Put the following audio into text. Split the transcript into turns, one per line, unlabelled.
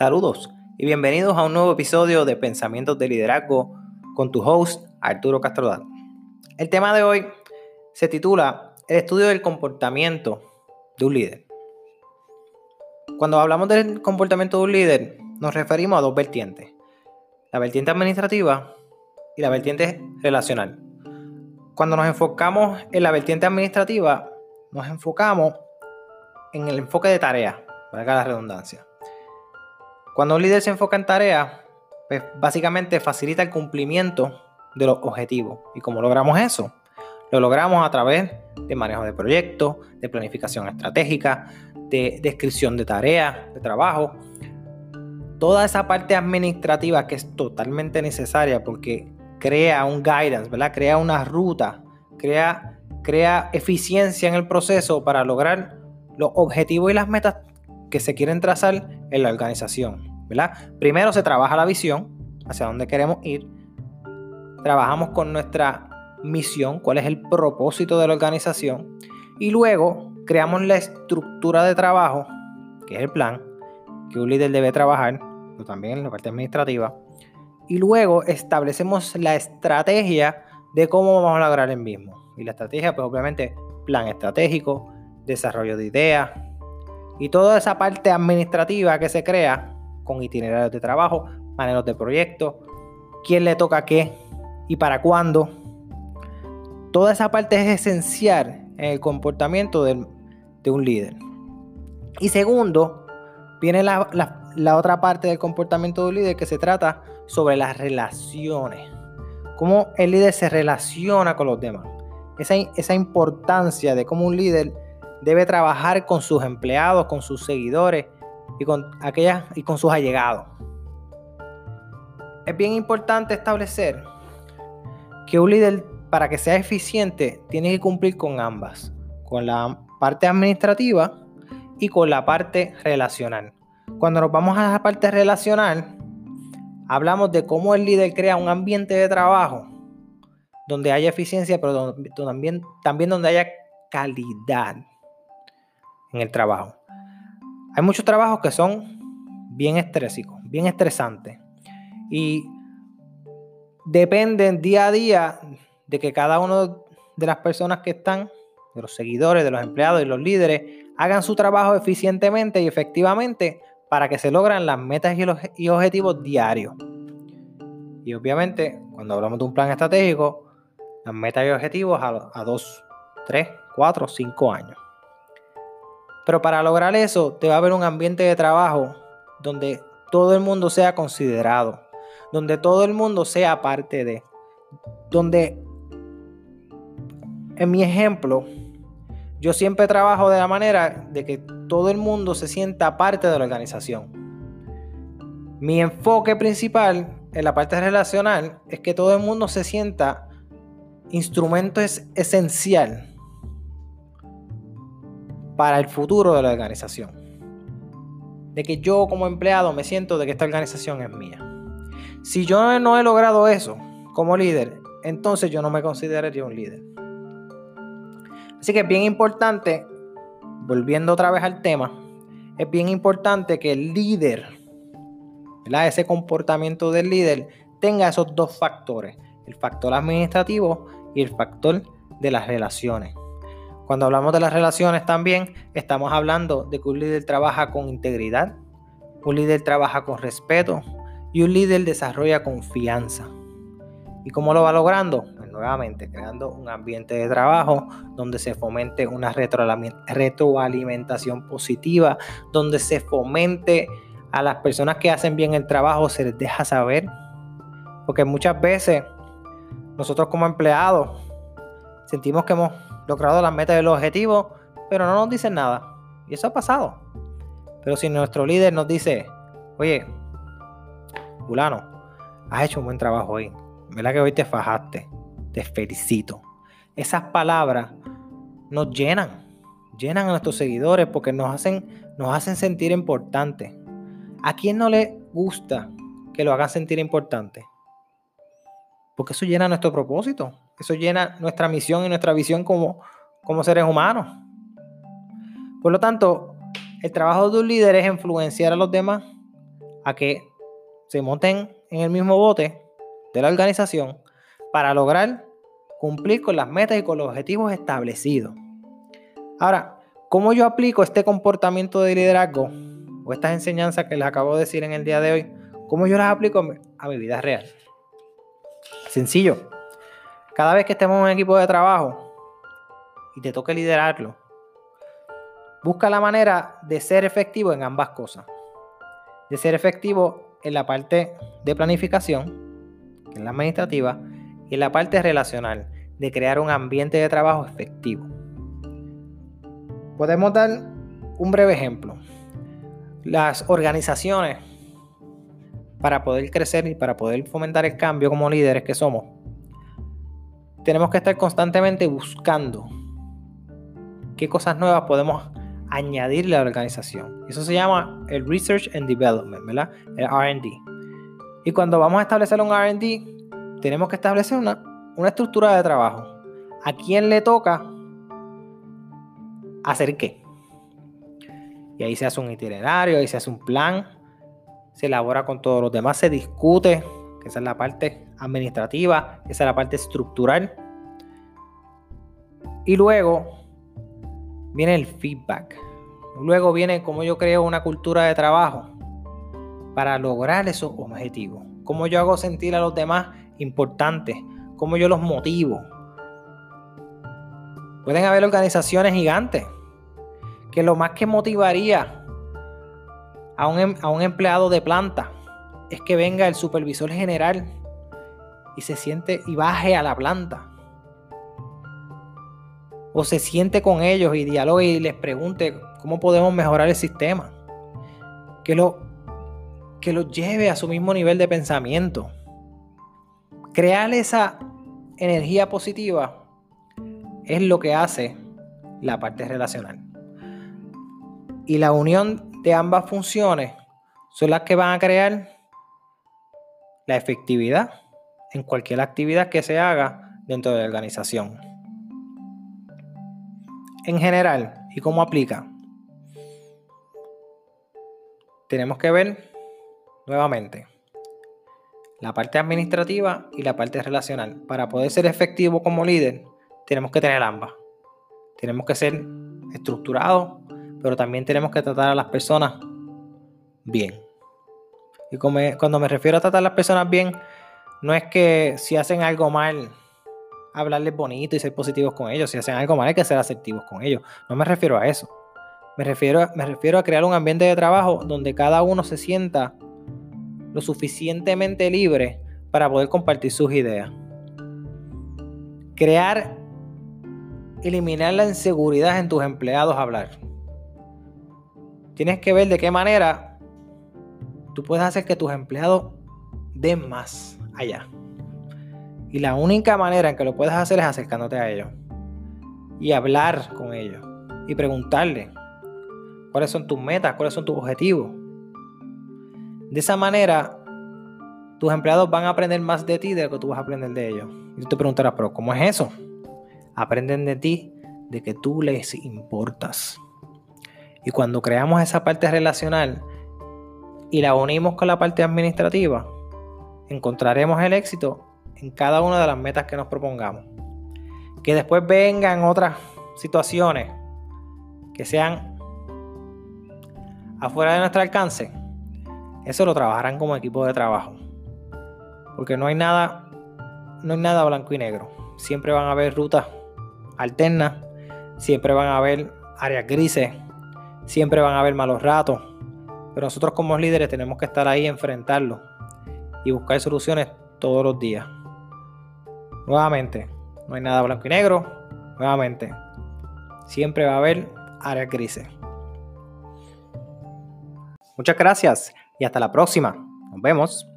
Saludos y bienvenidos a un nuevo episodio de Pensamientos de Liderazgo con tu host Arturo Castrodal. El tema de hoy se titula El estudio del comportamiento de un líder. Cuando hablamos del comportamiento de un líder, nos referimos a dos vertientes, la vertiente administrativa y la vertiente relacional. Cuando nos enfocamos en la vertiente administrativa, nos enfocamos en el enfoque de tarea, valga la redundancia. Cuando un líder se enfoca en tareas, pues básicamente facilita el cumplimiento de los objetivos. ¿Y cómo logramos eso? Lo logramos a través de manejo de proyectos, de planificación estratégica, de descripción de tareas, de trabajo. Toda esa parte administrativa que es totalmente necesaria porque crea un guidance, ¿verdad? Crea una ruta, crea, crea eficiencia en el proceso para lograr los objetivos y las metas que se quieren trazar en la organización. ¿verdad? Primero se trabaja la visión, hacia dónde queremos ir. Trabajamos con nuestra misión, cuál es el propósito de la organización. Y luego creamos la estructura de trabajo, que es el plan, que un líder debe trabajar, pero también en la parte administrativa. Y luego establecemos la estrategia de cómo vamos a lograr el mismo. Y la estrategia, pues obviamente, plan estratégico, desarrollo de ideas, y toda esa parte administrativa que se crea con itinerarios de trabajo, maneros de proyecto, quién le toca qué y para cuándo. Toda esa parte es esencial en el comportamiento de, un líder. Y segundo, viene la, otra parte del comportamiento de un líder que se trata sobre las relaciones. Cómo el líder se relaciona con los demás. Esa, esa importancia de cómo un líder debe trabajar con sus empleados, con sus seguidores y con, aquellas, y con sus allegados. Es bien importante establecer que un líder, para que sea eficiente, tiene que cumplir con ambas, con la parte administrativa y con la parte relacional. Cuando nos vamos a la parte relacional, hablamos de cómo el líder crea un ambiente de trabajo donde haya eficiencia, pero también, también donde haya calidad en el trabajo. Hay muchos trabajos que son bien estrésicos, bien estresantes. Y dependen día a día de que cada uno de las personas que están, de los seguidores, de los empleados y los líderes, hagan su trabajo eficientemente y efectivamente para que se logren las metas y, los, objetivos diarios. Y obviamente, cuando hablamos de un plan estratégico, las metas y objetivos a, a dos, tres, cuatro, cinco años. Pero para lograr eso, te va a haber un ambiente de trabajo donde todo el mundo sea considerado, donde todo el mundo sea parte de, donde, en mi ejemplo, yo siempre trabajo de la manera de que todo el mundo se sienta parte de la organización. Mi enfoque principal en la parte relacional es que todo el mundo se sienta instrumento es esencial para el futuro de la organización. De que yo como empleado me siento de que esta organización es mía. Si yo no he logrado eso como líder, entonces yo no me consideraría un líder. Así que es bien importante, volviendo otra vez al tema, es bien importante que el líder, ese comportamiento del líder, tenga esos dos factores, el factor administrativo y el factor de las relaciones. Cuando hablamos de las relaciones también, estamos hablando de que un líder trabaja con integridad, un líder trabaja con respeto y un líder desarrolla confianza. ¿Y cómo lo va logrando? Pues nuevamente, creando un ambiente de trabajo donde se fomente una retroalimentación positiva, donde se fomente a las personas que hacen bien el trabajo, se les deja saber. Porque muchas veces nosotros como empleados sentimos que hemos logrado las metas y los objetivos, pero no nos dicen nada. Y eso ha pasado. Pero si nuestro líder nos dice, oye, fulano, has hecho un buen trabajo hoy. ¿Verdad que hoy te fajaste? Te felicito. Esas palabras nos llenan, llenan a nuestros seguidores porque nos hacen, nos hacen sentir importantes. ¿A quién no le gusta que lo hagan sentir importante? Porque eso llena nuestro propósito. Eso llena nuestra misión y nuestra visión como, como seres humanos. Por lo tanto, el trabajo de un líder es influenciar a los demás a que se monten en el mismo bote de la organización para lograr cumplir con las metas y con los objetivos establecidos. Ahora, ¿cómo yo aplico este comportamiento de liderazgo o estas enseñanzas que les acabo de decir en el día de hoy? ¿Cómo yo las aplico a mi vida real? Sencillo. Cada vez que estemos en un equipo de trabajo y te toque liderarlo, busca la manera de ser efectivo en ambas cosas. De ser efectivo en la parte de planificación, en la administrativa, y en la parte relacional, de crear un ambiente de trabajo efectivo. Podemos dar un breve ejemplo. Las organizaciones, para poder crecer y para poder fomentar el cambio como líderes que somos, tenemos que estar constantemente buscando qué cosas nuevas podemos añadirle a la organización. Eso se llama el Research and Development, ¿verdad? El RD. Y cuando vamos a establecer un RD, tenemos que establecer una, una estructura de trabajo. ¿A quién le toca hacer qué. Y ahí se hace un itinerario, ahí se hace un plan, se elabora con todos los demás, se discute, que esa es la parte administrativa, esa es la parte estructural. Y luego viene el feedback. Luego viene cómo yo creo una cultura de trabajo para lograr esos objetivos. Cómo yo hago sentir a los demás importantes. Cómo yo los motivo. Pueden haber organizaciones gigantes que lo más que motivaría a un, em, a un empleado de planta es que venga el supervisor general y se siente y baje a la planta. O se siente con ellos y dialogue y les pregunte cómo podemos mejorar el sistema. Que lo, que lo lleve a su mismo nivel de pensamiento. Crear esa energía positiva es lo que hace la parte relacional. Y la unión de ambas funciones son las que van a crear la efectividad en cualquier actividad que se haga dentro de la organización. En general, ¿y cómo aplica? Tenemos que ver nuevamente la parte administrativa y la parte relacional. Para poder ser efectivo como líder, tenemos que tener ambas. Tenemos que ser estructurados, pero también tenemos que tratar a las personas bien. Y cuando me refiero a tratar a las personas bien, no es que si hacen algo mal, hablarles bonito y ser positivos con ellos. Si hacen algo mal, hay que ser asertivos con ellos. No me refiero a eso. Me refiero, me refiero a crear un ambiente de trabajo donde cada uno se sienta lo suficientemente libre para poder compartir sus ideas. Crear eliminar la inseguridad en tus empleados hablar. Tienes que ver de qué manera tú puedes hacer que tus empleados den más allá. Y la única manera en que lo puedes hacer es acercándote a ellos. Y hablar con ellos. Y preguntarle cuáles son tus metas, cuáles son tus objetivos. De esa manera, tus empleados van a aprender más de ti de lo que tú vas a aprender de ellos. Y tú te preguntarás, pero ¿cómo es eso? aprenden de ti de que tú les importas. Y cuando creamos esa parte relacional y la unimos con la parte administrativa, encontraremos el éxito en cada una de las metas que nos propongamos. Que después vengan otras situaciones que sean afuera de nuestro alcance, eso lo trabajarán como equipo de trabajo. Porque no hay nada, no hay nada blanco y negro. Siempre van a haber rutas alternas, siempre van a haber áreas grises, siempre van a haber malos ratos, pero nosotros como líderes tenemos que estar ahí, enfrentarlo y buscar soluciones todos los días. Nuevamente, no hay nada blanco y negro, nuevamente, siempre va a haber áreas grises. Muchas gracias y hasta la próxima. Nos vemos.